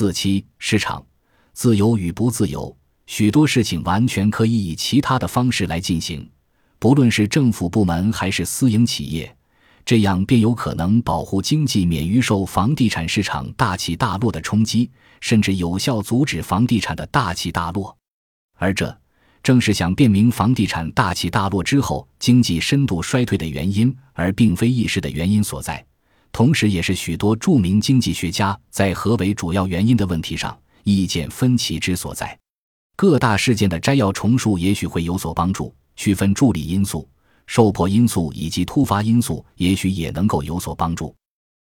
四七市场自由与不自由，许多事情完全可以以其他的方式来进行，不论是政府部门还是私营企业，这样便有可能保护经济免于受房地产市场大起大落的冲击，甚至有效阻止房地产的大起大落。而这正是想辨明房地产大起大落之后经济深度衰退的原因，而并非一时的原因所在。同时，也是许多著名经济学家在何为主要原因的问题上意见分歧之所在。各大事件的摘要重述也许会有所帮助，区分助力因素、受迫因素以及突发因素，也许也能够有所帮助。